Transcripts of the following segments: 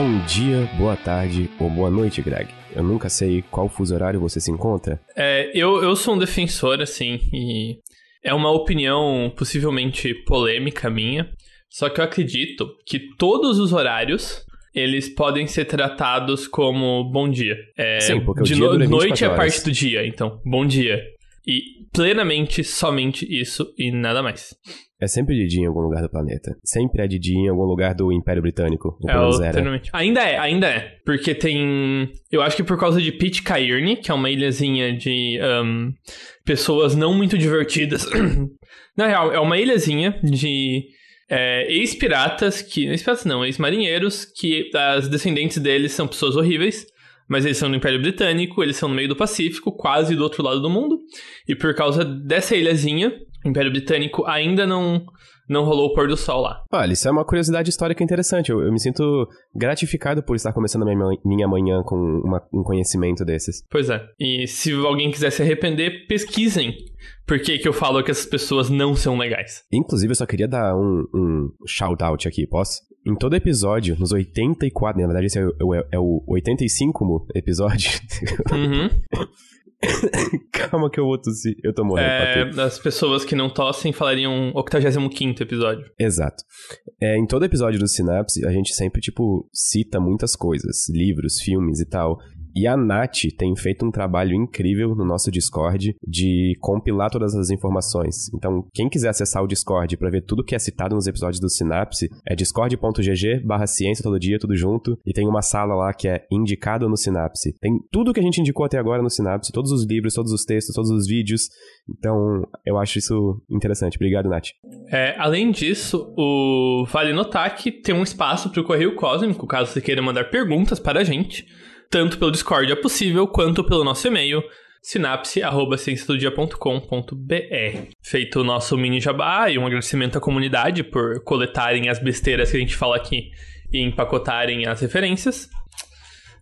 Bom dia, boa tarde ou boa noite, Greg. Eu nunca sei qual fuso horário você se encontra. É, eu, eu sou um defensor, assim, e é uma opinião possivelmente polêmica minha. Só que eu acredito que todos os horários eles podem ser tratados como bom dia. É, Sim, porque o de dia no- dura 24 noite é parte do dia, então bom dia. E plenamente somente isso e nada mais. É sempre de dia em algum lugar do planeta. Sempre é de dia em algum lugar do Império Britânico. É alternamente. Ainda é, ainda é. Porque tem. Eu acho que por causa de Pitcairn, que é uma ilhazinha de ahn, pessoas não muito divertidas. Na real, é uma ilhazinha de é, ex-piratas que. Ex-piratas não, ex-marinheiros, que as descendentes deles são pessoas horríveis. Mas eles são no Império Britânico, eles são no meio do Pacífico, quase do outro lado do mundo. E por causa dessa ilhazinha, o Império Britânico ainda não, não rolou o pôr do sol lá. Olha, isso é uma curiosidade histórica interessante. Eu, eu me sinto gratificado por estar começando a minha, minha manhã com uma- um conhecimento desses. Pois é. E se alguém quiser se arrepender, pesquisem por que, que eu falo que essas pessoas não são legais. Inclusive, eu só queria dar um, um shout-out aqui, posso? Em todo episódio, nos 84, na verdade esse é, o- é, é o 85 episódio. Uhum. Calma que eu vou tossir. Eu tô morrendo, É, Patrick. as pessoas que não tossem falariam 85 episódio. Exato. É, em todo episódio do Synapse, a gente sempre, tipo, cita muitas coisas. Livros, filmes e tal. E a Nath tem feito um trabalho incrível no nosso Discord de compilar todas as informações. Então, quem quiser acessar o Discord pra ver tudo que é citado nos episódios do Synapse, é discord.gg barra ciência todo dia, tudo junto. E tem uma sala lá que é indicado no Synapse. Tem tudo que a gente indicou até agora no Synapse, todos os livros, todos os textos, todos os vídeos. Então, eu acho isso interessante. Obrigado, Nath. É, além disso, o Vale notar que tem um espaço para o Correio Cósmico, caso você queira mandar perguntas para a gente. Tanto pelo Discord é possível, quanto pelo nosso e-mail, sinapse.cienciadodia.com.br. Feito o nosso mini jabá e um agradecimento à comunidade por coletarem as besteiras que a gente fala aqui e empacotarem as referências.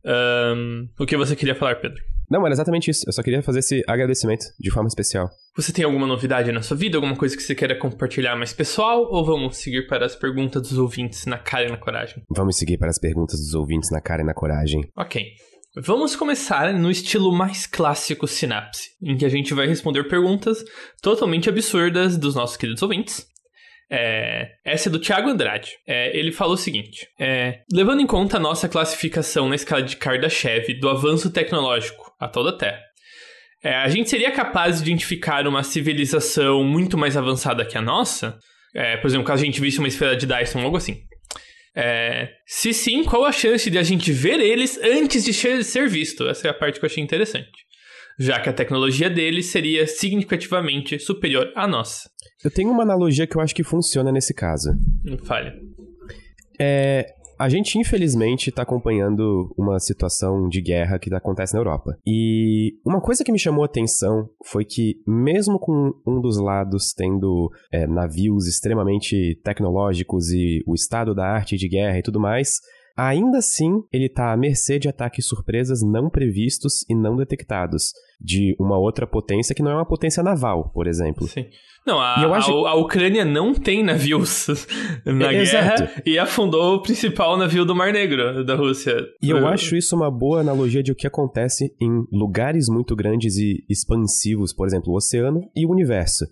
Ahn, o que você queria falar, Pedro? Não, era exatamente isso. Eu só queria fazer esse agradecimento de forma especial. Você tem alguma novidade na sua vida? Alguma coisa que você queira compartilhar mais pessoal? Ou vamos seguir para as perguntas dos ouvintes na cara e na coragem? Vamos seguir para as perguntas dos ouvintes na cara e na coragem. Ok. Vamos começar no estilo mais clássico Sinapse, em que a gente vai responder perguntas totalmente absurdas dos nossos queridos ouvintes. É, essa é do Thiago Andrade. É, ele falou o seguinte: é, levando em conta a nossa classificação na escala de Kardashev do avanço tecnológico atual da Terra, é, a gente seria capaz de identificar uma civilização muito mais avançada que a nossa? É, por exemplo, caso a gente visse uma esfera de Dyson algo assim. É, se sim, qual a chance de a gente ver eles antes de ser ser visto? Essa é a parte que eu achei interessante. Já que a tecnologia deles seria significativamente superior à nossa. Eu tenho uma analogia que eu acho que funciona nesse caso. Não falha. É. A gente, infelizmente, está acompanhando uma situação de guerra que acontece na Europa. E uma coisa que me chamou a atenção foi que, mesmo com um dos lados tendo é, navios extremamente tecnológicos e o estado da arte de guerra e tudo mais, ainda assim ele está à mercê de ataques surpresas não previstos e não detectados de uma outra potência que não é uma potência naval, por exemplo. Sim. Não, a, acho- a, a Ucrânia não tem navios na guerra e afundou o principal navio do Mar Negro da Rússia. E eu acho isso uma boa analogia de o que acontece em lugares muito grandes e expansivos, por exemplo, o oceano e o universo.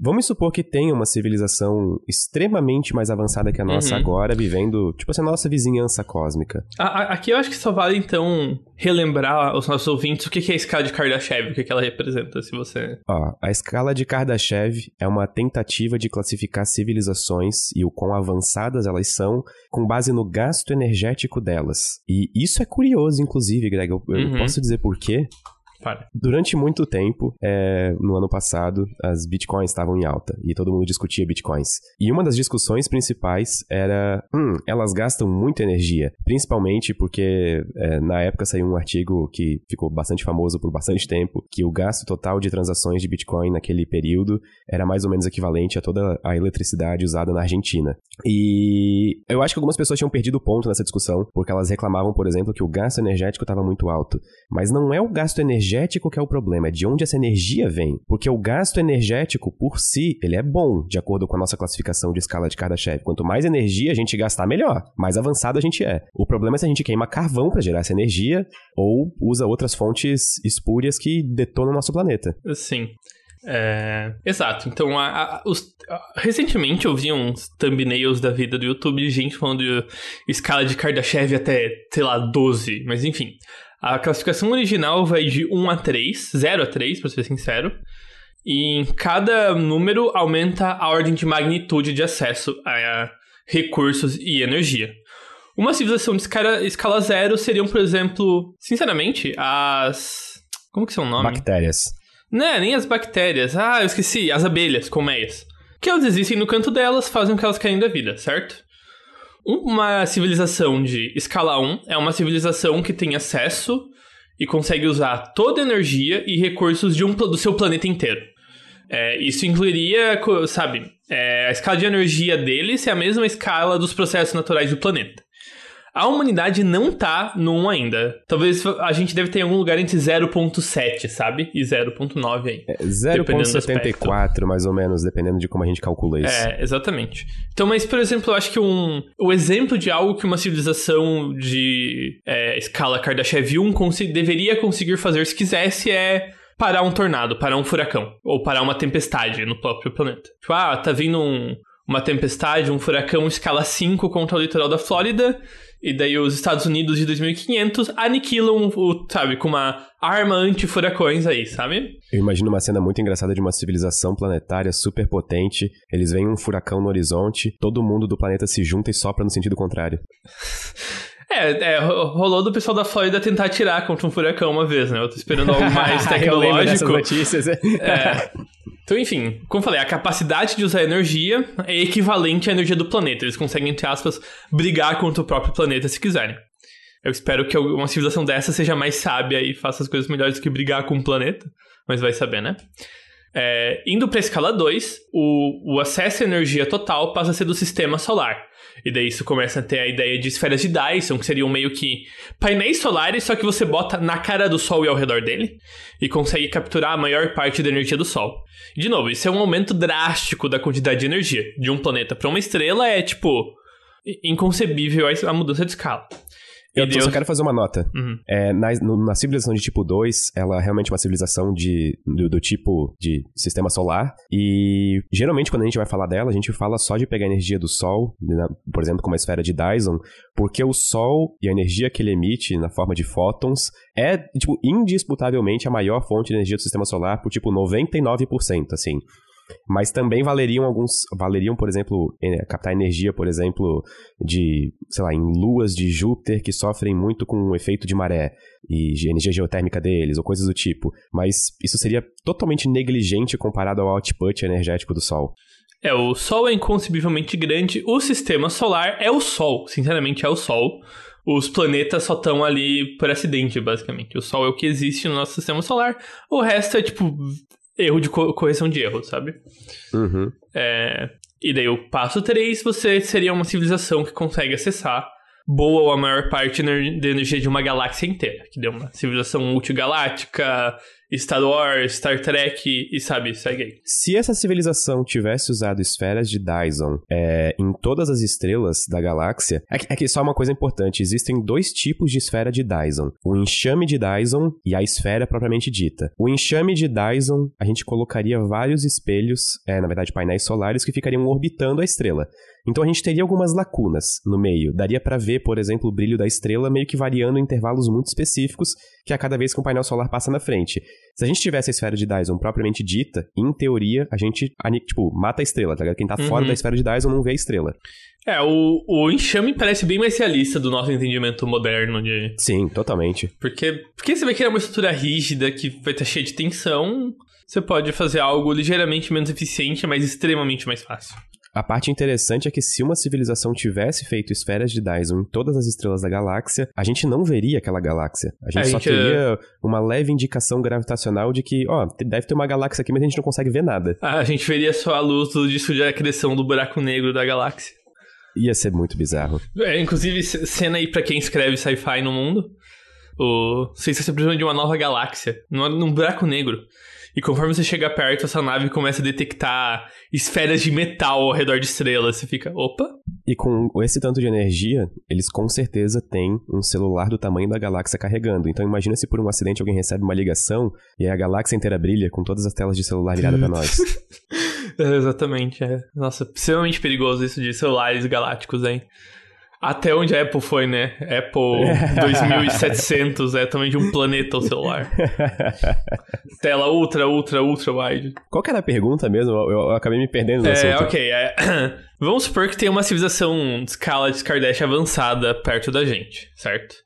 Vamos supor que tenha uma civilização extremamente mais avançada que a nossa Uhum. agora, vivendo, tipo assim, a nossa vizinhança cósmica. A- a- Aqui eu acho que só vale, então, relembrar aos nossos ouvintes o que que é a escala de Kardashev, o que que ela representa, se você... Ó, a escala de Kardashev é uma tentativa de classificar civilizações e o quão avançadas elas são com base no gasto energético delas. E isso é curioso, inclusive, Greg. Eu, eu Uhum. posso dizer por quê? Fala. Durante muito tempo, é, no ano passado, as bitcoins estavam em alta e todo mundo discutia bitcoins. E uma das discussões principais era: hum, elas gastam muita energia. Principalmente porque é, na época saiu um artigo que ficou bastante famoso por bastante tempo, que o gasto total de transações de bitcoin naquele período era mais ou menos equivalente a toda a eletricidade usada na Argentina. E eu acho que algumas pessoas tinham perdido o ponto nessa discussão, porque elas reclamavam, por exemplo, que o gasto energético estava muito alto. Mas não é o gasto energético energético que é o problema, é de onde essa energia vem. Porque o gasto energético, por si, ele é bom, de acordo com a nossa classificação de escala de Kardashev. Quanto mais energia a gente gastar, melhor. Mais avançado a gente é. O problema é se a gente queima carvão para gerar essa energia ou usa outras fontes espúrias que detonam o nosso planeta. Sim. É, exato. Então, a, a, os, recentemente eu vi uns thumbnails da vida do YouTube de gente falando de escala de Kardashev até, sei lá, 12. Mas enfim. A classificação original vai de 1 a 3, 0 a 3, pra ser sincero. E em cada número aumenta a ordem de magnitude de acesso a recursos e energia. Uma civilização de escala, escala zero seriam, por exemplo, sinceramente, as. Como que são o nome? Bactérias. Não, é, nem as bactérias. Ah, eu esqueci. As abelhas, colmeias. Que elas existem no canto delas, fazem com que elas caem da vida, certo? Uma civilização de escala 1 é uma civilização que tem acesso e consegue usar toda a energia e recursos de um, do seu planeta inteiro. É, isso incluiria, sabe, é, a escala de energia deles é a mesma escala dos processos naturais do planeta. A humanidade não tá no 1 ainda. Talvez a gente deve ter em algum lugar entre 0.7, sabe? E 0.9 aí. É 0.74, mais ou menos, dependendo de como a gente calcula isso. É, exatamente. Então, mas, por exemplo, eu acho que um, o exemplo de algo que uma civilização de é, escala Kardashev 1 deveria conseguir fazer se quisesse é parar um tornado, parar um furacão, ou parar uma tempestade no próprio planeta. Tipo, ah, tá vindo um, uma tempestade, um furacão escala 5 contra o litoral da Flórida, e daí os Estados Unidos de 2500 aniquilam o, sabe, com uma arma anti-furacões aí, sabe? Eu imagino uma cena muito engraçada de uma civilização planetária super potente. Eles veem um furacão no horizonte, todo mundo do planeta se junta e sopra no sentido contrário. É, é, rolou do pessoal da Flórida tentar atirar contra um furacão uma vez, né? Eu tô esperando algo mais tecnológico. notícias. é. Então, enfim, como eu falei, a capacidade de usar energia é equivalente à energia do planeta. Eles conseguem, entre aspas, brigar contra o próprio planeta se quiserem. Eu espero que uma civilização dessa seja mais sábia e faça as coisas melhores do que brigar com o planeta. Mas vai saber, né? É, indo para a escala 2, o, o acesso à energia total passa a ser do sistema solar. E daí isso começa a ter a ideia de esferas de Dyson, que seriam meio que painéis solares, só que você bota na cara do Sol e ao redor dele, e consegue capturar a maior parte da energia do Sol. E, de novo, isso é um aumento drástico da quantidade de energia. De um planeta para uma estrela é, tipo, inconcebível a mudança de escala. Eu Deus... só quero fazer uma nota. Uhum. É, na, no, na, civilização de tipo 2, ela é realmente uma civilização de, do, do, tipo de sistema solar. E geralmente, quando a gente vai falar dela, a gente fala só de pegar a energia do Sol, né, por exemplo, como a esfera de Dyson, porque o Sol e a energia que ele emite na forma de fótons é, tipo, indisputavelmente a maior fonte de energia do sistema solar por, tipo, 99%, assim. Mas também valeriam alguns. Valeriam, por exemplo, captar energia, por exemplo, de, sei lá, em luas de Júpiter que sofrem muito com o efeito de maré e energia geotérmica deles, ou coisas do tipo. Mas isso seria totalmente negligente comparado ao output energético do Sol. É, o Sol é inconcebivelmente grande, o sistema solar é o Sol, sinceramente é o Sol. Os planetas só estão ali por acidente, basicamente. O Sol é o que existe no nosso sistema solar, o resto é tipo erro de co correção de erro, sabe? Uhum. É, e daí o passo 3, você seria uma civilização que consegue acessar boa ou a maior parte da energia de uma galáxia inteira, que deu uma civilização multigaláctica, Star Wars, Star Trek e sabe, segue aí. Se essa civilização tivesse usado esferas de Dyson é, em todas as estrelas da galáxia, é que, é que só uma coisa importante: existem dois tipos de esfera de Dyson: o enxame de Dyson e a esfera propriamente dita. O enxame de Dyson, a gente colocaria vários espelhos, é, na verdade, painéis solares que ficariam orbitando a estrela. Então a gente teria algumas lacunas no meio. Daria para ver, por exemplo, o brilho da estrela meio que variando em intervalos muito específicos, que a cada vez que um painel solar passa na frente. Se a gente tivesse a esfera de Dyson propriamente dita, em teoria, a gente, tipo, mata a estrela, tá ligado? Quem tá uhum. fora da esfera de Dyson não vê a estrela. É, o, o enxame parece bem mais realista do nosso entendimento moderno de... Sim, totalmente. Porque, porque você vai criar uma estrutura rígida que vai estar cheia de tensão, você pode fazer algo ligeiramente menos eficiente, mas extremamente mais fácil. A parte interessante é que se uma civilização tivesse feito esferas de Dyson em todas as estrelas da galáxia, a gente não veria aquela galáxia. A gente a só gente teria é... uma leve indicação gravitacional de que, ó, deve ter uma galáxia aqui, mas a gente não consegue ver nada. A gente veria só a luz do disco de acreção do buraco negro da galáxia. Ia ser muito bizarro. É, inclusive, cena aí pra quem escreve sci-fi no mundo. O está precisando de uma nova galáxia, num, num buraco negro. E conforme você chega perto, essa nave começa a detectar esferas de metal ao redor de estrelas. Você fica, opa. E com esse tanto de energia, eles com certeza têm um celular do tamanho da galáxia carregando. Então imagina se por um acidente alguém recebe uma ligação e a galáxia inteira brilha com todas as telas de celular viradas para nós. é, exatamente, é. Nossa, extremamente perigoso isso de celulares galácticos, hein? Até onde a Apple foi, né? Apple 2700 é também de um planeta o celular. Tela ultra, ultra, ultra wide. Qual que era a pergunta mesmo? Eu, eu acabei me perdendo no é, assunto. ok. É... Vamos supor que tem uma civilização de escala de Kardashian avançada perto da gente, certo?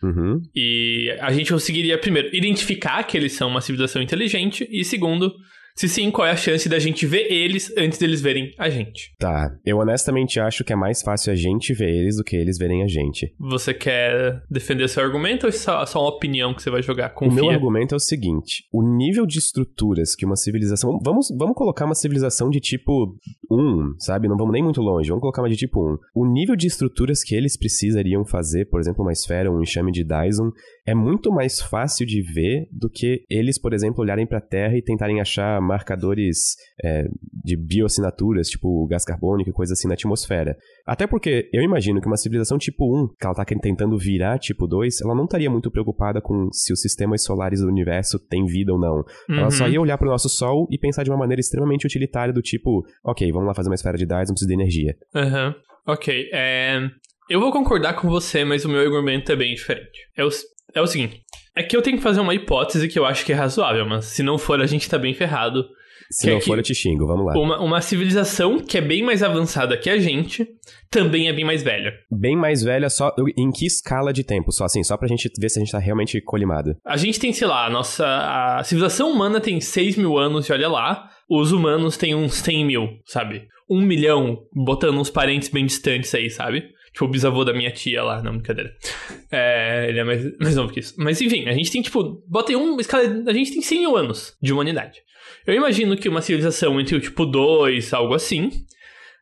Uhum. E a gente conseguiria, primeiro, identificar que eles são uma civilização inteligente, e segundo, se sim, qual é a chance da gente ver eles antes deles verem a gente? Tá. Eu honestamente acho que é mais fácil a gente ver eles do que eles verem a gente. Você quer defender seu argumento ou é só, só uma opinião que você vai jogar? Confia. O meu argumento é o seguinte: o nível de estruturas que uma civilização. Vamos, vamos colocar uma civilização de tipo 1, sabe? Não vamos nem muito longe, vamos colocar uma de tipo 1. O nível de estruturas que eles precisariam fazer, por exemplo, uma esfera, um enxame de Dyson, é muito mais fácil de ver do que eles, por exemplo, olharem para a Terra e tentarem achar marcadores é, de bioassinaturas, tipo gás carbônico e coisa assim na atmosfera. Até porque eu imagino que uma civilização tipo 1, que ela tá tentando virar tipo 2, ela não estaria muito preocupada com se os sistemas solares do universo têm vida ou não. Uhum. Ela só ia olhar para o nosso Sol e pensar de uma maneira extremamente utilitária do tipo, ok, vamos lá fazer uma esfera de Dyson, preciso de energia. Aham. Uhum. Ok, é... Eu vou concordar com você, mas o meu argumento é bem diferente. É o, é o seguinte: é que eu tenho que fazer uma hipótese que eu acho que é razoável, mas se não for, a gente tá bem ferrado. Se não é for, eu te xingo, vamos lá. Uma, uma civilização que é bem mais avançada que a gente também é bem mais velha. Bem mais velha, só em que escala de tempo? Só assim, só pra gente ver se a gente tá realmente colimado. A gente tem, sei lá, a nossa. A civilização humana tem 6 mil anos e olha lá. Os humanos têm uns 100 mil, sabe? Um milhão, botando uns parentes bem distantes aí, sabe? Tipo, o bisavô da minha tia lá, não, brincadeira. É, ele é mais, mais novo que isso. Mas enfim, a gente tem, tipo, bota em uma escala. A gente tem 100 mil anos de humanidade. Eu imagino que uma civilização entre o tipo 2, algo assim,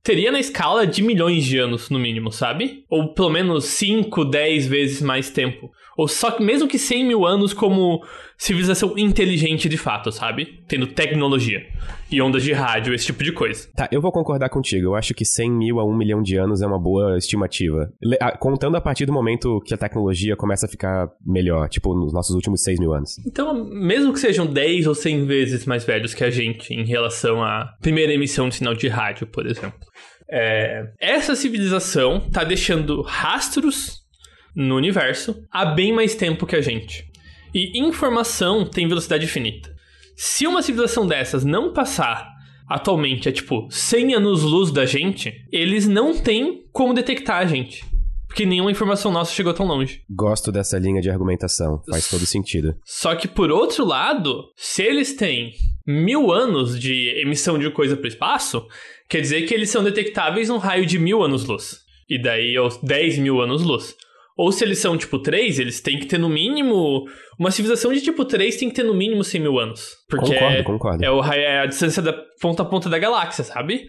teria na escala de milhões de anos, no mínimo, sabe? Ou pelo menos 5, 10 vezes mais tempo. Ou só que mesmo que 100 mil anos como civilização inteligente de fato, sabe? Tendo tecnologia e ondas de rádio, esse tipo de coisa. Tá, eu vou concordar contigo. Eu acho que 100 mil a 1 milhão de anos é uma boa estimativa. Contando a partir do momento que a tecnologia começa a ficar melhor, tipo nos nossos últimos 6 mil anos. Então, mesmo que sejam 10 ou 100 vezes mais velhos que a gente em relação à primeira emissão de sinal de rádio, por exemplo. É, essa civilização tá deixando rastros no universo há bem mais tempo que a gente. E informação tem velocidade infinita. Se uma civilização dessas não passar atualmente a tipo 100 anos-luz da gente, eles não têm como detectar a gente. Porque nenhuma informação nossa chegou tão longe. Gosto dessa linha de argumentação. Faz todo sentido. Só que, por outro lado, se eles têm mil anos de emissão de coisa para o espaço, quer dizer que eles são detectáveis num raio de mil anos-luz. E daí aos 10 mil anos-luz. Ou se eles são tipo 3, eles têm que ter no mínimo. Uma civilização de tipo 3 tem que ter no mínimo 100 mil anos. Porque concordo, é, concordo. É, o, é a distância da ponta a ponta da galáxia, sabe?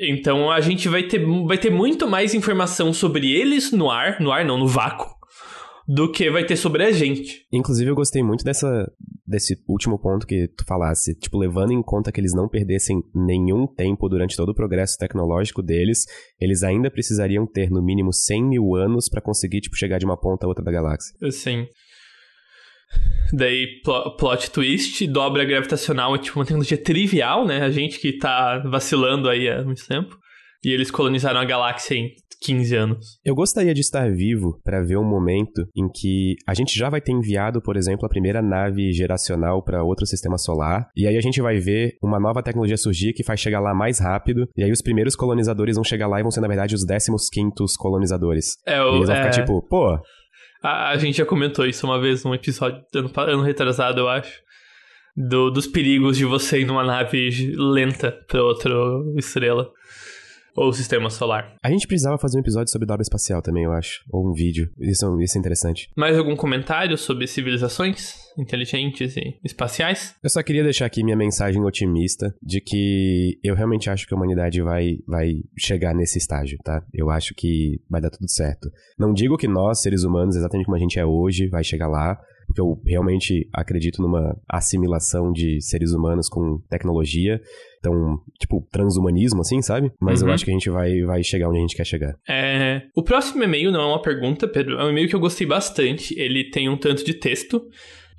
Então a gente vai ter, vai ter muito mais informação sobre eles no ar, no ar não, no vácuo, do que vai ter sobre a gente. Inclusive, eu gostei muito dessa, desse último ponto que tu falasse. Tipo, levando em conta que eles não perdessem nenhum tempo durante todo o progresso tecnológico deles, eles ainda precisariam ter no mínimo 100 mil anos para conseguir, tipo, chegar de uma ponta a outra da galáxia. Sim. Daí, plot twist, dobra gravitacional é tipo uma tecnologia trivial, né? A gente que tá vacilando aí há muito tempo. E eles colonizaram a galáxia em 15 anos. Eu gostaria de estar vivo para ver um momento em que a gente já vai ter enviado, por exemplo, a primeira nave geracional para outro sistema solar, e aí a gente vai ver uma nova tecnologia surgir que faz chegar lá mais rápido, e aí os primeiros colonizadores vão chegar lá e vão ser, na verdade, os 15 colonizadores. É, o, e eles vão é... ficar tipo, pô. A, a, gente já comentou isso uma vez num episódio ano, ano retrasado, eu acho. Do, dos perigos de você ir numa nave lenta pra outra estrela. Ou o sistema solar. A gente precisava fazer um episódio sobre dobra espacial também, eu acho. Ou um vídeo. Isso, isso é interessante. Mais algum comentário sobre civilizações inteligentes e espaciais? Eu só queria deixar aqui minha mensagem otimista de que eu realmente acho que a humanidade vai, vai chegar nesse estágio, tá? Eu acho que vai dar tudo certo. Não digo que nós, seres humanos, exatamente como a gente é hoje, vai chegar lá, porque eu realmente acredito numa assimilação de seres humanos com tecnologia. Então, tipo, transhumanismo, assim, sabe? Mas uhum. eu acho que a gente vai, vai chegar onde a gente quer chegar. É... O próximo e-mail não é uma pergunta, Pedro. É um e-mail que eu gostei bastante. Ele tem um tanto de texto.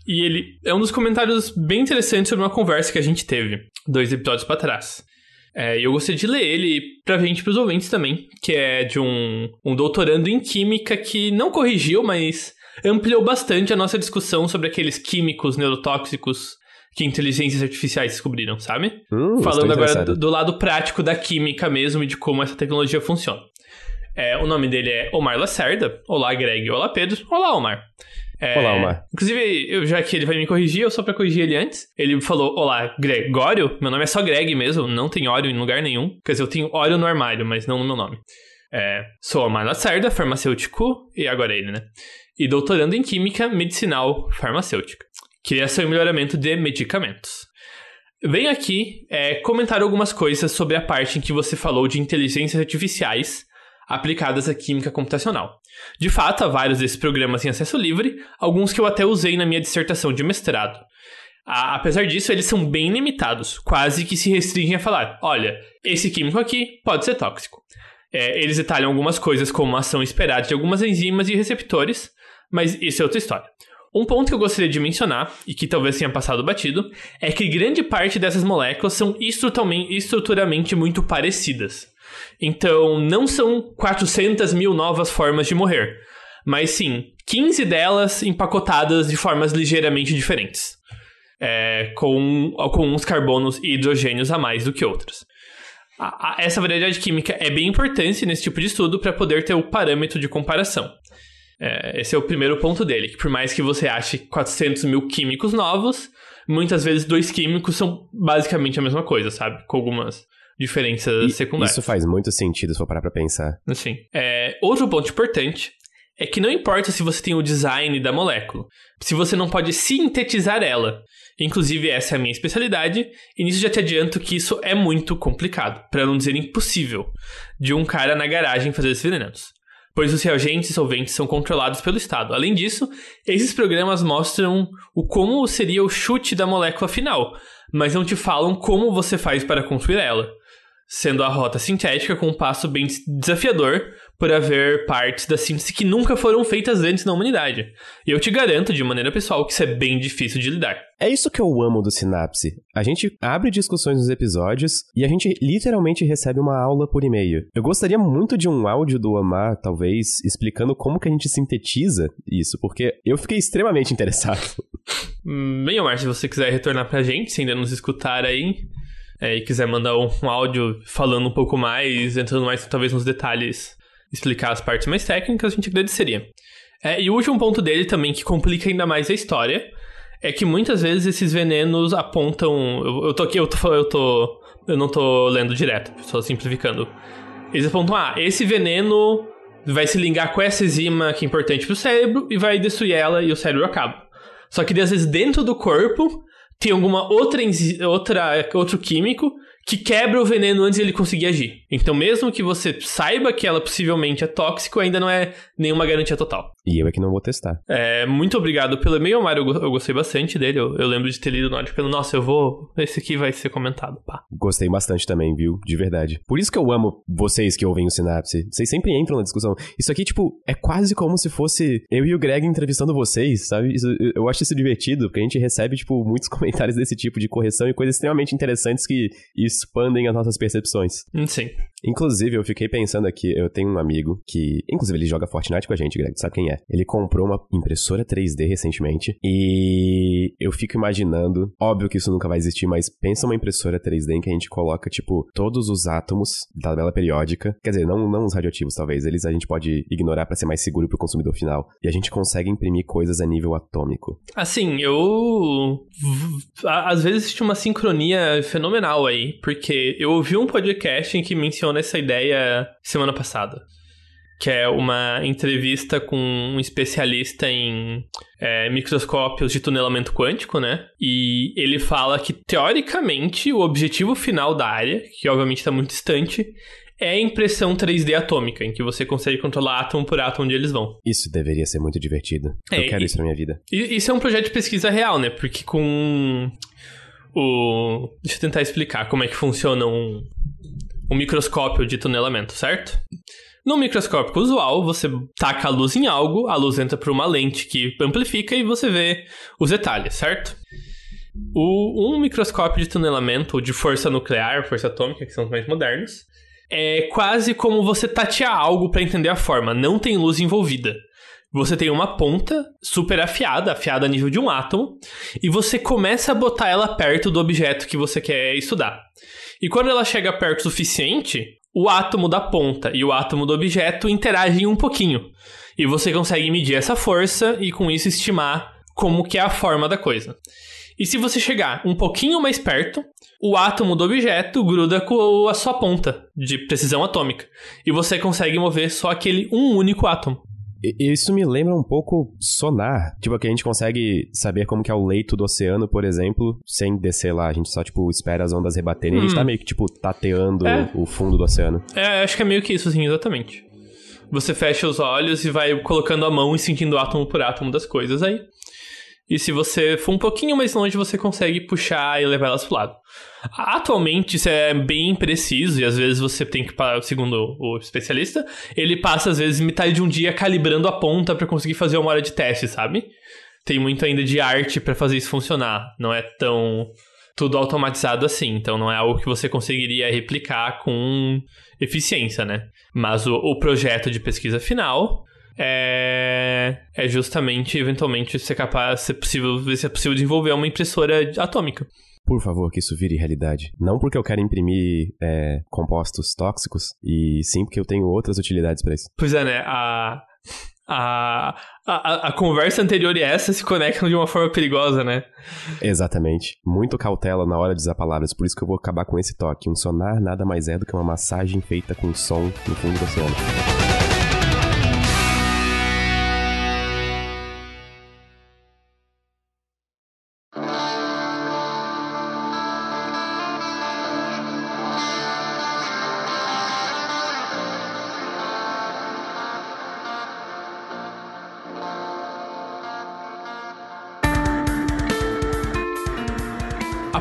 E ele é um dos comentários bem interessantes sobre uma conversa que a gente teve dois episódios para trás. É, eu gostaria de ler ele pra gente, pros ouvintes também, que é de um, um doutorando em química que não corrigiu, mas ampliou bastante a nossa discussão sobre aqueles químicos neurotóxicos que inteligências artificiais descobriram, sabe? Hum, Falando agora do, do, lado prático da química mesmo e de como essa tecnologia funciona. É, o nome dele é Omar Lacerda. Olá, Greg. Olá, Pedro. Olá, Omar. É, olá, Omar. Inclusive, eu, já que ele vai me corrigir, eu só pra corrigir ele antes. Ele falou: Olá, Gregório. Meu nome é só Greg mesmo, não tem óleo em lugar nenhum. Quer dizer, eu tenho óleo no armário, mas não no meu nome. É, sou Omar Lacerda, farmacêutico, e agora ele, né? E doutorando em Química Medicinal Farmacêutica, criação e melhoramento de medicamentos. Venho aqui é, comentar algumas coisas sobre a parte em que você falou de inteligências artificiais aplicadas à química computacional. De fato, há vários desses programas em acesso livre, alguns que eu até usei na minha dissertação de mestrado. A, apesar disso, eles são bem limitados, quase que se restringem a falar: olha, esse químico aqui pode ser tóxico. É, eles detalham algumas coisas como a ação esperada de algumas enzimas e receptores, mas isso é outra história. Um ponto que eu gostaria de mencionar, e que talvez tenha passado batido, é que grande parte dessas moléculas são estruturalmente muito parecidas. Então, não são 400 mil novas formas de morrer, mas sim 15 delas empacotadas de formas ligeiramente diferentes, é, com, uns carbonos e hidrogênios a mais do que outros. A, a, essa variedade química é bem importante nesse tipo de estudo para poder ter o parâmetro de comparação. É, esse é o primeiro ponto dele, que por mais que você ache 400 mil químicos novos, muitas vezes dois químicos são basicamente a mesma coisa, sabe? Com algumas diferenças e secundárias. Isso faz muito sentido se for parar pra pensar. Sim. É, outro ponto importante é que não importa se você tem o design da molécula, se você não pode sintetizar ela. Inclusive, essa é a minha especialidade, e nisso já te adianto que isso é muito complicado, para não dizer impossível, de um cara na garagem fazer esses venenos pois os reagentes e solventes são controlados pelo Estado. Além disso, esses programas mostram o como seria o chute da molécula final, mas não te falam como você faz para construir ela, sendo a rota sintética com um passo bem desafiador, por haver partes da síntese que nunca foram feitas antes na humanidade. E eu te garanto, de maneira pessoal, que isso é bem difícil de lidar. É isso que eu amo do Sinapse. A gente abre discussões nos episódios e a gente literalmente recebe uma aula por e-mail. Eu gostaria muito de um áudio do Amar, talvez, explicando como que a gente sintetiza isso, porque eu fiquei extremamente interessado. Bem, Omar, se você quiser retornar pra gente, se ainda nos escutar aí, é, e quiser mandar um, um áudio falando um pouco mais, entrando mais talvez nos detalhes explicar as partes mais técnicas, a gente agradeceria. É, e o último ponto dele também, que complica ainda mais a história, é que muitas vezes esses venenos apontam. Eu, eu tô aqui, eu tô, eu tô. Eu não tô lendo direto, só simplificando. Eles apontam, ah, esse veneno vai se ligar com essa enzima que é importante pro cérebro e vai destruir ela e o cérebro acaba. Só que às vezes dentro do corpo tem alguma outra, outra outro químico que quebra o veneno antes de ele conseguir agir. Então, mesmo que você saiba que ela possivelmente é tóxico, ainda não é nenhuma garantia total. E eu é que não vou testar. É, muito obrigado pelo e-mail, Mário. Eu, eu, gostei bastante dele. Eu, eu, lembro de ter lido na hora pelo, nossa, eu vou. Esse aqui vai ser comentado. Pá. Gostei bastante também, viu? De verdade. Por isso que eu amo vocês que ouvem o Sinapse. Vocês sempre entram na discussão. Isso aqui, tipo, é quase como se fosse eu e o Greg entrevistando vocês, sabe? Isso, eu acho isso divertido, porque a gente recebe, tipo, muitos comentários desse tipo de correção e coisas extremamente interessantes que expandem as nossas percepções. Sim. Inclusive, eu fiquei pensando aqui, eu tenho um amigo que, inclusive, ele joga Fortnite com a gente, Greg, sabe quem é? Ele comprou uma impressora 3D recentemente e eu fico imaginando, óbvio que isso nunca vai existir, mas pensa uma impressora 3D em que a gente coloca, tipo, todos os átomos da tabela periódica, quer dizer, não, não os radioativos, talvez, eles a gente pode ignorar para ser mais seguro pro consumidor final, e a gente consegue imprimir coisas a nível atômico. Assim, eu às vezes existe uma sincronia fenomenal aí, porque eu ouvi um podcast em que menciona essa ideia semana passada que é uma entrevista com um especialista em é, microscópios de tunelamento quântico, né? E ele fala que, teoricamente, o objetivo final da área, que obviamente está muito distante, é a impressão 3D atômica, em que você consegue controlar átomo por átomo onde eles vão. Isso deveria ser muito divertido. É, Eu quero e, isso na minha vida. Isso é um projeto de pesquisa real, né? Porque com o... Deixa eu tentar explicar como é que funciona um, um microscópio de tunelamento, certo? No microscópio usual, você taca a luz em algo, a luz entra por uma lente que amplifica e você vê os detalhes, certo? O, um microscópio de tunelamento, ou de força nuclear, força atômica, que são os mais modernos, é quase como você tatear algo para entender a forma. Não tem luz envolvida. Você tem uma ponta super afiada, afiada a nível de um átomo, e você começa a botar ela perto do objeto que você quer estudar. E quando ela chega perto o suficiente, o átomo da ponta e o átomo do objeto interagem um pouquinho. E você consegue medir essa força e com isso estimar como que é a forma da coisa. E se você chegar um pouquinho mais perto, o átomo do objeto gruda com a sua ponta de precisão atômica. E você consegue mover só aquele um único átomo. Isso me lembra um pouco sonar. Tipo, que a gente consegue saber como que é o leito do oceano, por exemplo, sem descer lá. A gente só, tipo, espera as ondas rebaterem hum. a gente tá hum. meio que, tipo, tateando é. o fundo do oceano. É, acho que é meio que isso, sim, exatamente. Você fecha os olhos e vai colocando a mão e sentindo átomo por átomo das coisas aí. E se você for um pouquinho mais longe, você consegue puxar e levar elas pro lado. Atualmente isso é bem preciso e às vezes você tem que, segundo o especialista, ele passa às vezes metade de um dia calibrando a ponta para conseguir fazer uma hora de teste, sabe? Tem muito ainda de arte para fazer isso funcionar. Não é tão tudo automatizado assim, então não é algo que você conseguiria replicar com eficiência, né? Mas o, o projeto de pesquisa final é, é justamente, eventualmente, ser capaz, ser possível, ver se é possível desenvolver uma impressora atômica. Por favor, que isso vire realidade. Não porque eu quero imprimir é, compostos tóxicos, e sim porque eu tenho outras utilidades para isso. Pois é, né? A, a, a, a, conversa anterior e essa se conectam de uma forma perigosa, né? Exatamente. Muito cautela na hora de usar palavras, por isso que eu vou acabar com esse toque. Um sonar nada mais é do que uma massagem feita com som no fundo do oceano.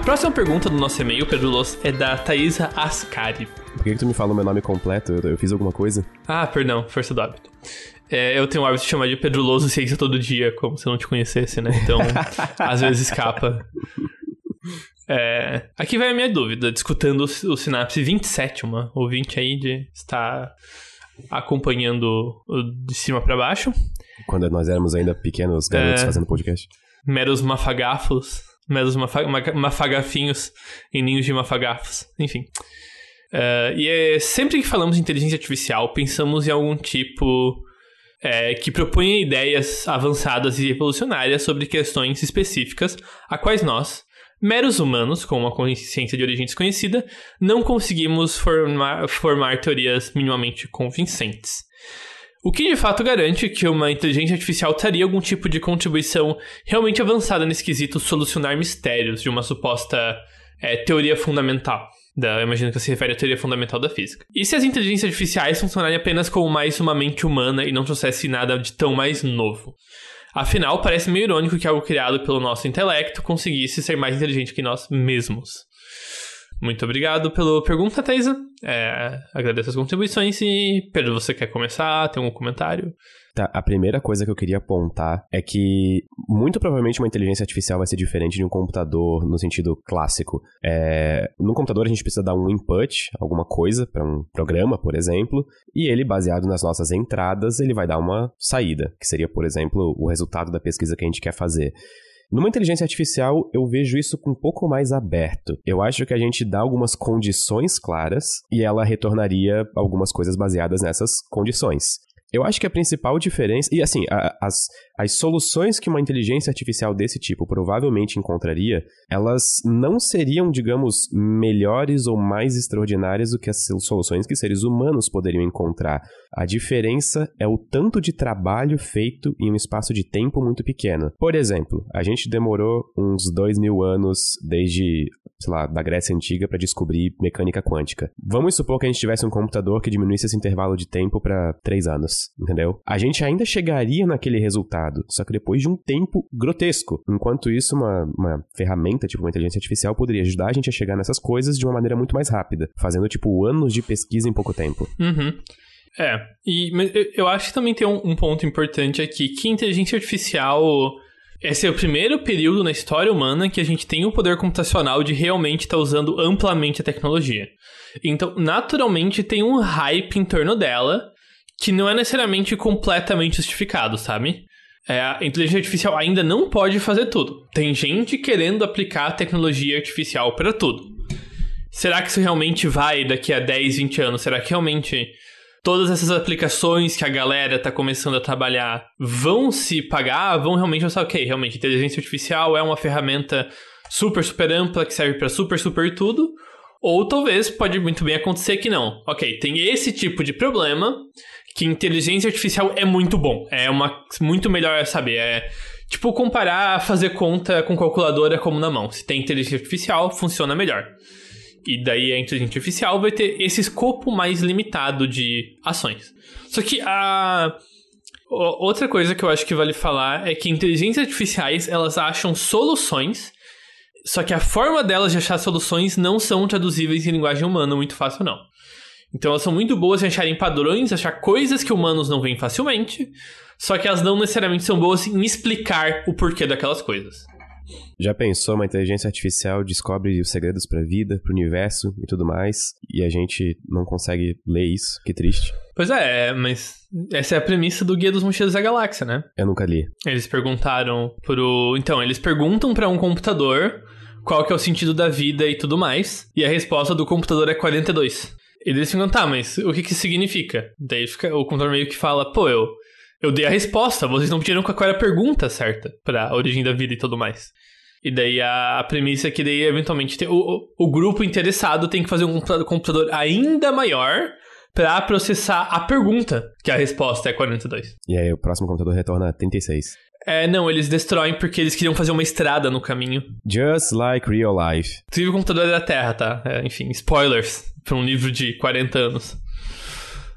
Próxima pergunta do nosso e-mail, Pedro Los, é da Thaisa Ascari. Por que, que tu me fala o meu nome completo? Eu, eu fiz alguma coisa? Ah, perdão, força do hábito. É, eu tenho o hábito de chamar de Pedro Loso Ciência todo dia, como se eu não te conhecesse, né? Então, às vezes escapa. É, aqui vai a minha dúvida, discutindo o, o Sinapse 27, uma ouvinte aí de estar acompanhando de cima para baixo. Quando nós éramos ainda pequenos garotos é, fazendo podcast. Meros mafagafos meros mafagafinhos em ninhos de mafagafos, enfim. Uh, e é, sempre que falamos de inteligência artificial, pensamos em algum tipo é, que proponha ideias avançadas e revolucionárias sobre questões específicas, a quais nós, meros humanos com uma consciência de origem desconhecida, não conseguimos formar, formar teorias minimamente convincentes. O que de fato garante que uma inteligência artificial teria algum tipo de contribuição realmente avançada nesse quesito solucionar mistérios de uma suposta é, teoria fundamental. Da, imagino que se refere à teoria fundamental da física. E se as inteligências artificiais funcionarem apenas como mais uma mente humana e não trouxessem nada de tão mais novo? Afinal, parece meio irônico que algo criado pelo nosso intelecto conseguisse ser mais inteligente que nós mesmos. Muito obrigado pela pergunta, Teisa. É, agradeço as contribuições e, Pedro, você quer começar? Tem algum comentário? Tá, a primeira coisa que eu queria apontar é que muito provavelmente uma inteligência artificial vai ser diferente de um computador no sentido clássico. É, no computador a gente precisa dar um input, alguma coisa, para um programa, por exemplo, e ele, baseado nas nossas entradas, ele vai dar uma saída, que seria, por exemplo, o resultado da pesquisa que a gente quer fazer. Numa inteligência artificial, eu vejo isso um pouco mais aberto. Eu acho que a gente dá algumas condições claras e ela retornaria algumas coisas baseadas nessas condições. Eu acho que a principal diferença. E assim, a, as, as soluções que uma inteligência artificial desse tipo provavelmente encontraria, elas não seriam, digamos, melhores ou mais extraordinárias do que as soluções que seres humanos poderiam encontrar. A diferença é o tanto de trabalho feito em um espaço de tempo muito pequeno. Por exemplo, a gente demorou uns dois mil anos desde sei lá, da Grécia Antiga para descobrir mecânica quântica. Vamos supor que a gente tivesse um computador que diminuísse esse intervalo de tempo para três anos, entendeu? A gente ainda chegaria naquele resultado, só que depois de um tempo grotesco. Enquanto isso, uma, uma ferramenta, tipo uma inteligência artificial, poderia ajudar a gente a chegar nessas coisas de uma maneira muito mais rápida, fazendo, tipo, anos de pesquisa em pouco tempo. Uhum. É, e eu acho que também tem um, um ponto importante aqui, que inteligência artificial esse é o primeiro período na história humana que a gente tem o poder computacional de realmente estar tá usando amplamente a tecnologia. Então, naturalmente, tem um hype em torno dela que não é necessariamente completamente justificado, sabe? É, a inteligência artificial ainda não pode fazer tudo. Tem gente querendo aplicar a tecnologia artificial para tudo. Será que isso realmente vai daqui a 10, 20 anos? Será que realmente todas essas aplicações que a galera tá começando a trabalhar vão se pagar, vão realmente pensar, ok, realmente, inteligência artificial é uma ferramenta super, super ampla que serve para super, super tudo. Ou talvez pode muito bem acontecer que não. Ok, tem esse tipo de problema que inteligência artificial é muito bom. É uma muito melhor saber. É tipo comparar fazer conta com calculadora como na mão. Se tem inteligência artificial, funciona melhor. E daí a inteligência artificial vai ter esse escopo mais limitado de ações. Só que a outra coisa que eu acho que vale falar é que inteligências artificiais, elas acham soluções, só que a forma delas de achar soluções não são traduzíveis em linguagem humana muito fácil não. Então elas são muito boas em acharem padrões, achar coisas que humanos não veem facilmente, só que elas não necessariamente são boas em explicar o porquê daquelas coisas. Já pensou uma inteligência artificial descobre os segredos para a vida, para o universo e tudo mais, e a gente não consegue ler isso? Que triste. Pois é, mas essa é a premissa do Guia dos Mochileiros da Galáxia, né? Eu nunca li. Eles perguntaram pro, então, eles perguntam para um computador qual que é o sentido da vida e tudo mais, e a resposta do computador é 42. Eles ficam, tá, mas o que que significa? Daí fica, o computador meio que fala, pô, eu eu dei a resposta, vocês não pediram qual era a pergunta certa para a origem da vida e tudo mais. E daí a, a premissa é que daí eventualmente tem, o, o grupo interessado tem que fazer um computador ainda maior para processar a pergunta, que a resposta é 42. E aí o próximo computador retorna 36. É, não, eles destroem porque eles queriam fazer uma estrada no caminho. Just like real life. Inclusive o computador da Terra, tá? É, enfim, spoilers para um livro de 40 anos.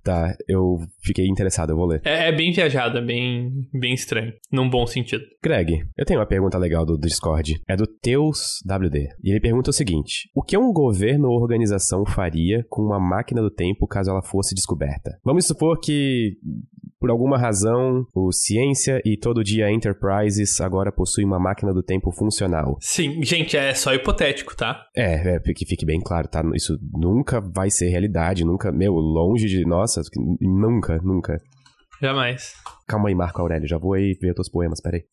Tá, eu fiquei interessado, eu vou ler. É, é, bem viajado, é bem, bem estranho, num bom sentido. Greg, eu tenho uma pergunta legal do, do Discord. É do Teus WD. E ele pergunta o seguinte: O que um governo ou organização faria com uma máquina do tempo caso ela fosse descoberta? Vamos supor que por alguma razão, o Ciência e Todo Dia Enterprises agora possui uma máquina do tempo funcional. Sim, gente, é só hipotético, tá? É, é, que fique bem claro, tá? Isso nunca vai ser realidade, nunca, meu, longe de, nossa, nunca, nunca. Jamais. Calma aí, Marco Aurélio, já vou aí ver teus poemas, peraí.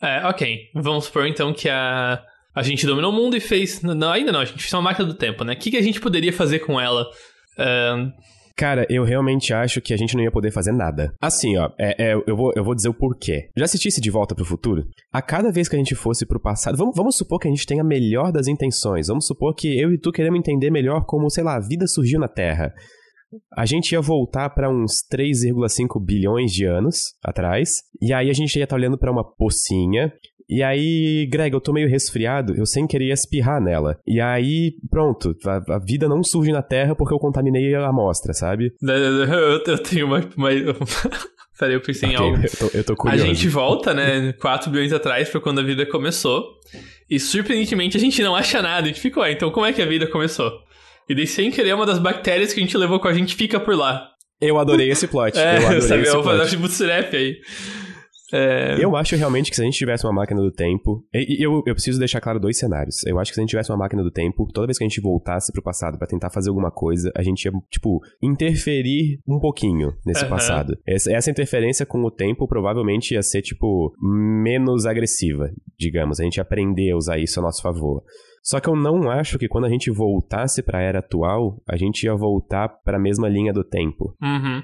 é, ok. Vamos supor então que a, a gente dominou o mundo e fez. Não, ainda não, a gente fez uma máquina do tempo, né? O que, que a gente poderia fazer com ela? Uh, Cara, eu realmente acho que a gente não ia poder fazer nada. Assim, ó, é, é, eu, vou, eu vou dizer o porquê. Já assistisse De Volta pro Futuro? A cada vez que a gente fosse pro passado, vamos, vamos supor que a gente tenha a melhor das intenções. Vamos supor que eu e tu queremos entender melhor como, sei lá, a vida surgiu na Terra. A gente ia voltar para uns 3,5 bilhões de anos atrás, e aí a gente ia estar tá olhando para uma pocinha e aí, Greg, eu tô meio resfriado, eu sem querer espirrar nela. E aí, pronto, a, a vida não surge na Terra porque eu contaminei a amostra, sabe? Eu, eu tenho uma. uma... Peraí, eu pensei okay, em algo. Eu tô, eu tô curioso. A gente volta, né, 4 bilhões atrás pra quando a vida começou. E surpreendentemente a gente não acha nada. A gente fica, ué, então como é que a vida começou? E daí, sem querer, uma das bactérias que a gente levou com a gente fica por lá. Eu adorei esse plot. É, eu adorei sabe, esse eu vou fazer bootstrap aí. É... Eu acho realmente que se a gente tivesse uma máquina do tempo. E eu, eu preciso deixar claro dois cenários. Eu acho que se a gente tivesse uma máquina do tempo, toda vez que a gente voltasse pro passado para tentar fazer alguma coisa, a gente ia, tipo, interferir um pouquinho nesse uhum. passado. Essa, essa interferência com o tempo provavelmente ia ser, tipo, menos agressiva, digamos. A gente ia aprender a usar isso a nosso favor. Só que eu não acho que quando a gente voltasse para a era atual, a gente ia voltar para a mesma linha do tempo. Uhum.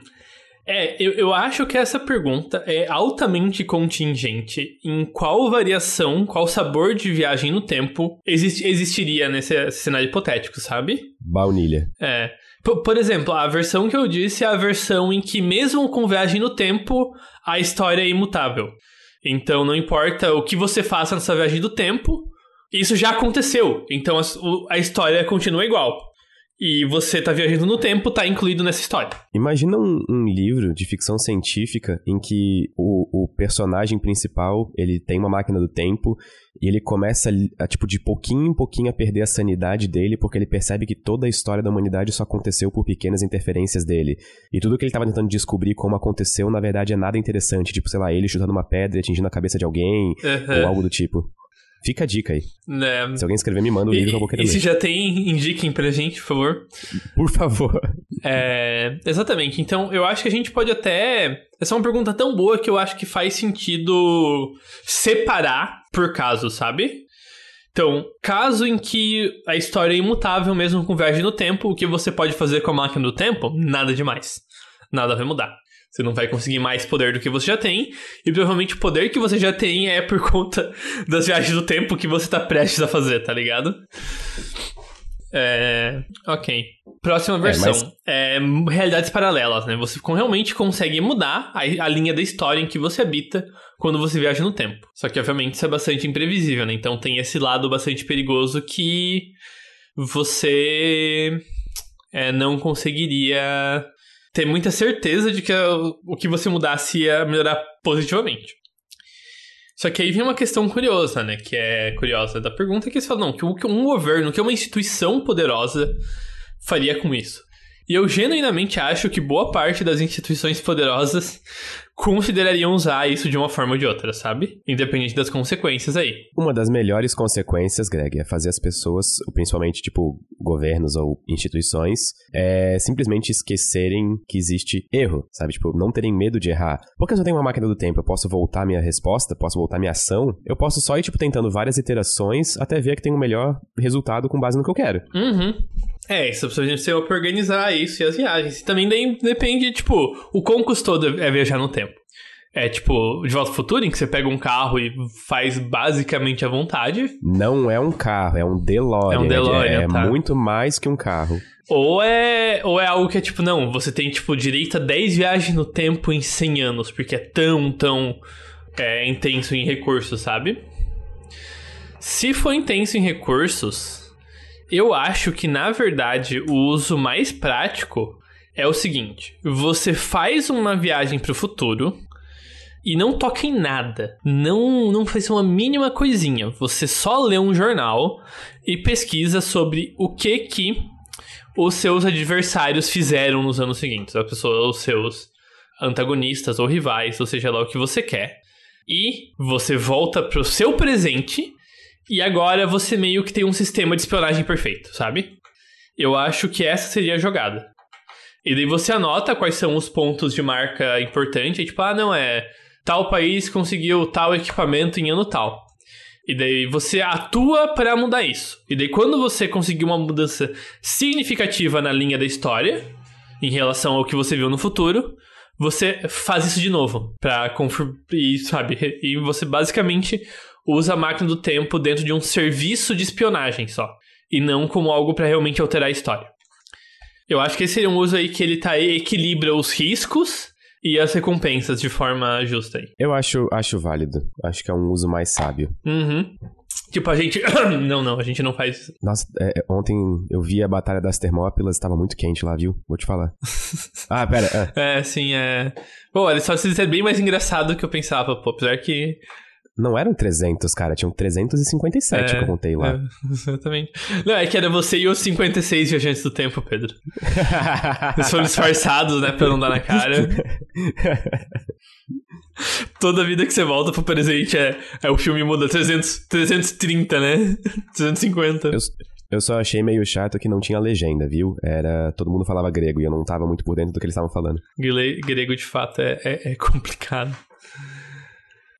É, eu, eu acho que essa pergunta é altamente contingente em qual variação, qual sabor de viagem no tempo exist, existiria nesse cenário hipotético, sabe? Baunilha. É. Por, por, exemplo, a versão que eu disse é a versão em que, mesmo com viagem no tempo, a história é imutável. Então, não importa o que você faça nessa viagem do tempo, isso já aconteceu. Então, a, a história continua igual e você tá viajando no tempo, tá incluído nessa história. Imagina um, um livro de ficção científica em que o, o, personagem principal, ele tem uma máquina do tempo e ele começa a, tipo, de pouquinho em pouquinho a perder a sanidade dele porque ele percebe que toda a história da humanidade só aconteceu por pequenas interferências dele. E tudo que ele tava tentando descobrir como aconteceu, na verdade, é nada interessante. Tipo, sei lá, ele chutando uma pedra e atingindo a cabeça de alguém, uhum. ou algo do tipo. Fica a dica aí. É. Se alguém escrever, me manda o livro que eu vou querer e ler. E se já tem, indiquem pra gente, por favor. Por favor. É, exatamente. Então, eu acho que a gente pode até... Essa é uma pergunta tão boa que eu acho que faz sentido separar por caso, sabe? Então, caso em que a história é imutável mesmo com viagem no tempo, o que você pode fazer com a máquina do tempo? Nada demais. Nada vai mudar. Você não vai conseguir mais poder do que você já tem. E provavelmente o poder que você já tem é por conta das viagens do tempo que você tá prestes a fazer, tá ligado? É. Ok. Próxima versão. É, mas... é realidades paralelas, né? Você realmente consegue mudar a, a, linha da história em que você habita quando você viaja no tempo. Só que, obviamente, isso é bastante imprevisível, né? Então tem esse lado bastante perigoso que você é, não conseguiria ter muita certeza de que o que você mudasse ia melhorar positivamente. Só que aí vem uma questão curiosa, né? Que é curiosa da pergunta, que você fala, não, que um governo, que uma instituição poderosa faria com isso? E eu genuinamente acho que boa parte das instituições poderosas considerariam usar isso de uma forma ou de outra, sabe? Independente das consequências aí. Uma das melhores consequências, Greg, é fazer as pessoas, principalmente tipo governos ou instituições, é simplesmente esquecerem que existe erro, sabe? Tipo, não terem medo de errar. Porque se eu tenho uma máquina do tempo, eu posso voltar minha resposta, posso voltar minha ação, eu posso só ir, tipo, tentando várias iterações até ver que tem o um melhor resultado com base no que eu quero. Uhum. É, isso precisa gente organizar isso e as viagens. E também depende, tipo, o quão custoso é viajar no tempo. É tipo, de volta ao futuro, em que você pega um carro e faz basicamente à vontade. Não é um carro, é um DeLorean. É um DeLorean, É, tá. muito mais que um carro. Ou é, ou é algo que é tipo, não, você tem, tipo, direito a 10 viagens no tempo em 100 anos, porque é tão, tão é, intenso em recursos, sabe? Se for intenso em recursos, eu acho que, na verdade, o uso mais prático é o seguinte: você faz uma viagem para o futuro e não toca em nada. Não, não faz uma mínima coisinha. Você só lê um jornal e pesquisa sobre o que que os seus adversários fizeram nos anos seguintes. A pessoa, os seus antagonistas ou rivais, ou seja lá o que você quer. E você volta pro seu presente e agora você meio que tem um sistema de espionagem perfeito, sabe? Eu acho que essa seria a jogada. E daí você anota quais são os pontos de marca importante, tipo, ah, não é tal país conseguiu tal equipamento em ano tal. E daí você atua para mudar isso. E daí quando você conseguir uma mudança significativa na linha da história, em relação ao que você viu no futuro, você faz isso de novo para confirmar, sabe? E você basicamente usa a máquina do tempo dentro de um serviço de espionagem só. E não como algo para realmente alterar a história. Eu acho que esse seria um uso aí que ele tá equilibra os riscos e as recompensas de forma justa aí. Eu acho, acho válido. Acho que é um uso mais sábio. Uhum. Tipo, a gente. não, não, a gente não faz isso. Nossa, é, ontem eu vi a Batalha das Termópilas, estava muito quente lá, viu? Vou te falar. ah, pera. É. é, sim, é. Bom, ele só precisa ser bem mais engraçado do que eu pensava, pô. Apesar que não eram 300, cara, tinham 357 é, que eu contei lá. É, exatamente. Não, é que era você e os 56 viajantes do tempo, Pedro. Eles foram disfarçados, né, pra não dar na cara. Toda vida que você volta pro presente é, é o filme muda 300, 330, né? 350. Eu, eu só achei meio chato que não tinha legenda, viu? Era. Todo mundo falava grego e eu não tava muito por dentro do que eles estavam falando. Grego, de fato, é, é, é complicado.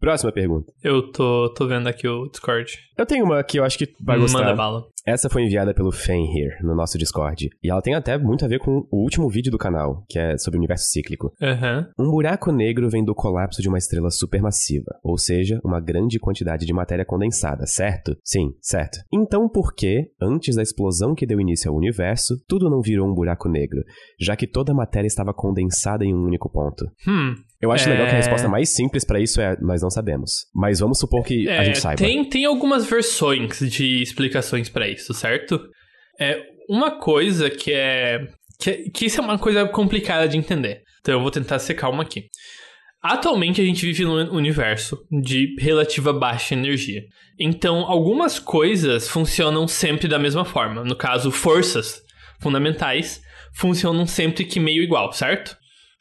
Próxima pergunta. Eu tô, tô vendo aqui o Discord. Eu tenho uma que eu acho que vai gostar. Manda bala. Essa foi enviada pelo Fenrir no nosso Discord. E ela tem até muito a ver com o último vídeo do canal, que é sobre o universo cíclico. Aham. Um buraco negro vem do colapso de uma estrela supermassiva, ou seja, uma grande quantidade de matéria condensada, certo? Sim, certo. Então por que, antes da explosão que deu início ao universo, tudo não virou um buraco negro, já que toda a matéria estava condensada em um único ponto? Hum. Eu acho É. legal que a resposta mais simples pra isso é nós não sabemos. Mas vamos supor que a É, gente saiba. Tem, tem algumas versões de explicações pra isso, certo? É, uma coisa que é, que que isso é uma coisa complicada de entender. Então eu vou tentar ser calmo aqui. Atualmente a gente vive num universo de relativa baixa energia. Então algumas coisas funcionam sempre da mesma forma. No caso, forças fundamentais funcionam sempre que meio igual, certo?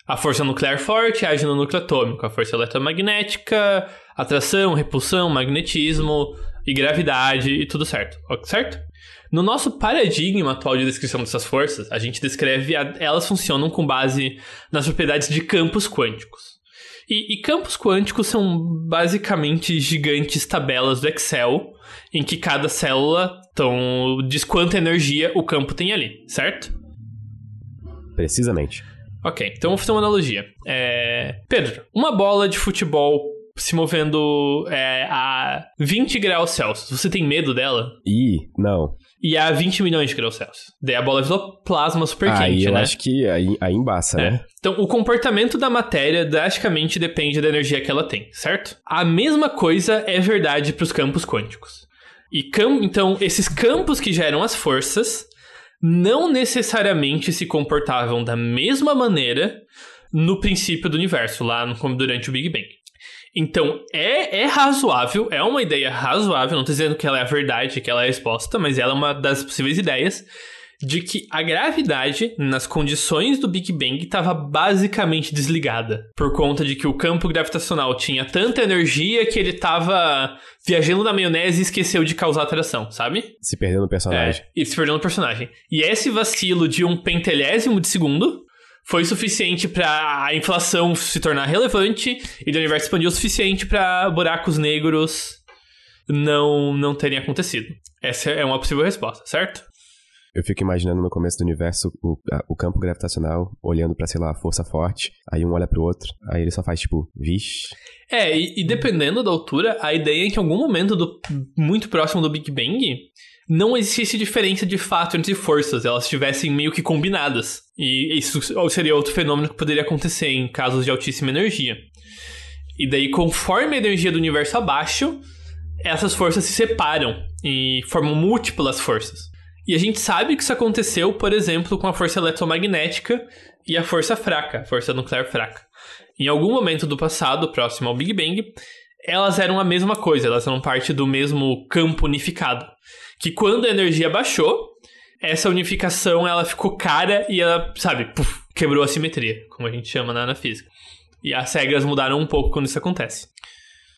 A força nuclear forte age no núcleo atômico, a força eletromagnética, atração, repulsão, magnetismo e gravidade e tudo certo, certo? No nosso paradigma atual de descrição dessas forças, a gente descreve a- elas funcionam com base nas propriedades de campos quânticos. E, e campos quânticos são basicamente gigantes tabelas do Excel em que cada célula então, diz quanta energia o campo tem ali, certo? Precisamente. Ok, então vou fazer uma analogia. É, Pedro, uma bola de futebol se movendo é, a 20 graus Celsius, você tem medo dela? Ih, não. E a 20 milhões de graus Celsius. Daí a bola virou plasma super aí quente, eu né? acho que aí, aí embaça, É. né? Então, o comportamento da matéria drasticamente depende da energia que ela tem, certo? A mesma coisa é verdade para os campos quânticos. E cam então, esses campos que geram as forças não necessariamente se comportavam da mesma maneira no princípio do universo, lá no, como durante o Big Bang. Então, é, é razoável, é uma ideia razoável, não estou dizendo que ela é a verdade, que ela é a resposta, mas ela é uma das possíveis ideias de que a gravidade, nas condições do Big Bang, estava basicamente desligada. Por conta de que o campo gravitacional tinha tanta energia que ele estava viajando na maionese e esqueceu de causar atração, sabe? Se perdendo no personagem. É, e se perdeu no personagem. E esse vacilo de um pentelésimo de segundo foi suficiente para a inflação se tornar relevante e o universo expandir o suficiente para buracos negros não, não terem acontecido. Essa é uma possível resposta, certo? Eu fico imaginando no começo do universo o, a- o campo gravitacional olhando pra, sei lá, a força forte. Aí um olha pro outro. Aí ele só faz tipo, vixe. É, e, e dependendo da altura, a ideia é que em algum momento do, muito próximo do Big Bang não existisse diferença de fato entre forças, elas estivessem meio que combinadas. E isso seria outro fenômeno que poderia acontecer em casos de altíssima energia. E daí, conforme a energia do universo abaixa, essas forças se separam e formam múltiplas forças. E a gente sabe que isso aconteceu, por exemplo, com a força eletromagnética e a força fraca, a força nuclear fraca. Em algum momento do passado, próximo ao Big Bang, elas eram a mesma coisa, elas eram parte do mesmo campo unificado. Que quando a energia baixou, essa unificação ela ficou cara e ela, sabe, quebrou a simetria, como a gente chama na, na física. E as regras mudaram um pouco quando isso acontece.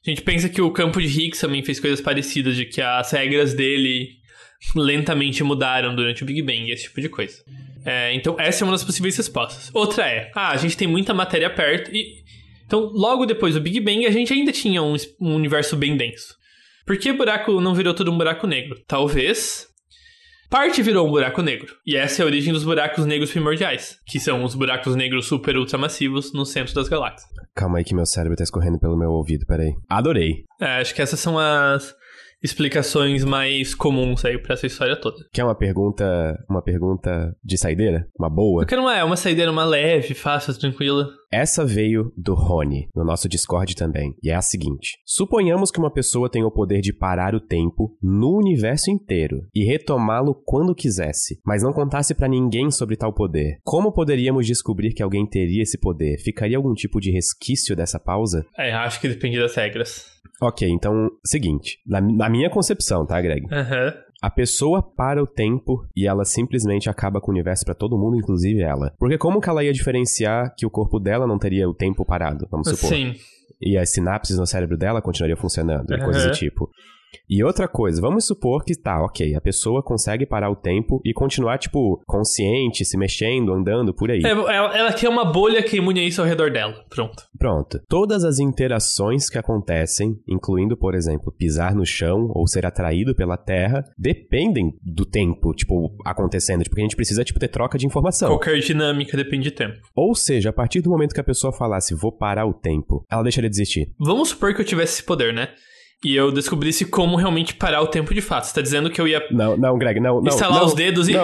A gente pensa que o campo de Higgs também fez coisas parecidas, de que as regras dele lentamente mudaram durante o Big Bang, esse tipo de coisa. É, então, essa é uma das possíveis respostas. Outra é, ah, a gente tem muita matéria perto e... Então, logo depois do Big Bang, a gente ainda tinha um, um universo bem denso. Por que buraco não virou tudo um buraco negro? Talvez parte virou um buraco negro. E essa é a origem dos buracos negros primordiais, que são os buracos negros super ultramassivos no centro das galáxias. Calma aí que meu cérebro tá escorrendo pelo meu ouvido, peraí. Adorei. É, acho que essas são as explicações mais comuns aí pra essa história toda. Quer uma pergunta. Uma pergunta de saideira? Uma boa? Eu quero uma, uma saideira, uma leve, fácil, tranquila. Essa veio do Rony, no nosso Discord também, e é a seguinte: Suponhamos que uma pessoa tem o poder de parar o tempo no universo inteiro e retomá-lo quando quisesse, mas não contasse pra ninguém sobre tal poder. Como poderíamos descobrir que alguém teria esse poder? Ficaria algum tipo de resquício dessa pausa? É, acho que depende das regras. Ok, então, seguinte. Na, na minha concepção, tá, Greg? Aham. A pessoa para o tempo e ela simplesmente acaba com o universo pra todo mundo, inclusive ela. Porque como que ela ia diferenciar que o corpo dela não teria o tempo parado, vamos supor? Sim. E as sinapses no cérebro dela continuariam funcionando, e Aham. coisas do tipo. E outra coisa, vamos supor que tá, ok, a pessoa consegue parar o tempo e continuar, tipo, consciente, se mexendo, andando por aí. É, ela, ela quer uma bolha que imune a isso ao redor dela. Pronto. Pronto. Todas as interações que acontecem, incluindo, por exemplo, pisar no chão ou ser atraído pela terra, dependem do tempo, tipo, acontecendo. Tipo, a gente precisa, tipo, ter troca de informação. Qualquer dinâmica depende de tempo. Ou seja, a partir do momento que a pessoa falasse, vou parar o tempo, ela deixaria de existir. Vamos supor que eu tivesse esse poder, né? E eu descobrisse como realmente parar o tempo de fato. Você tá dizendo que eu ia Não, não, Greg, não, não. instalar não, os dedos e. não.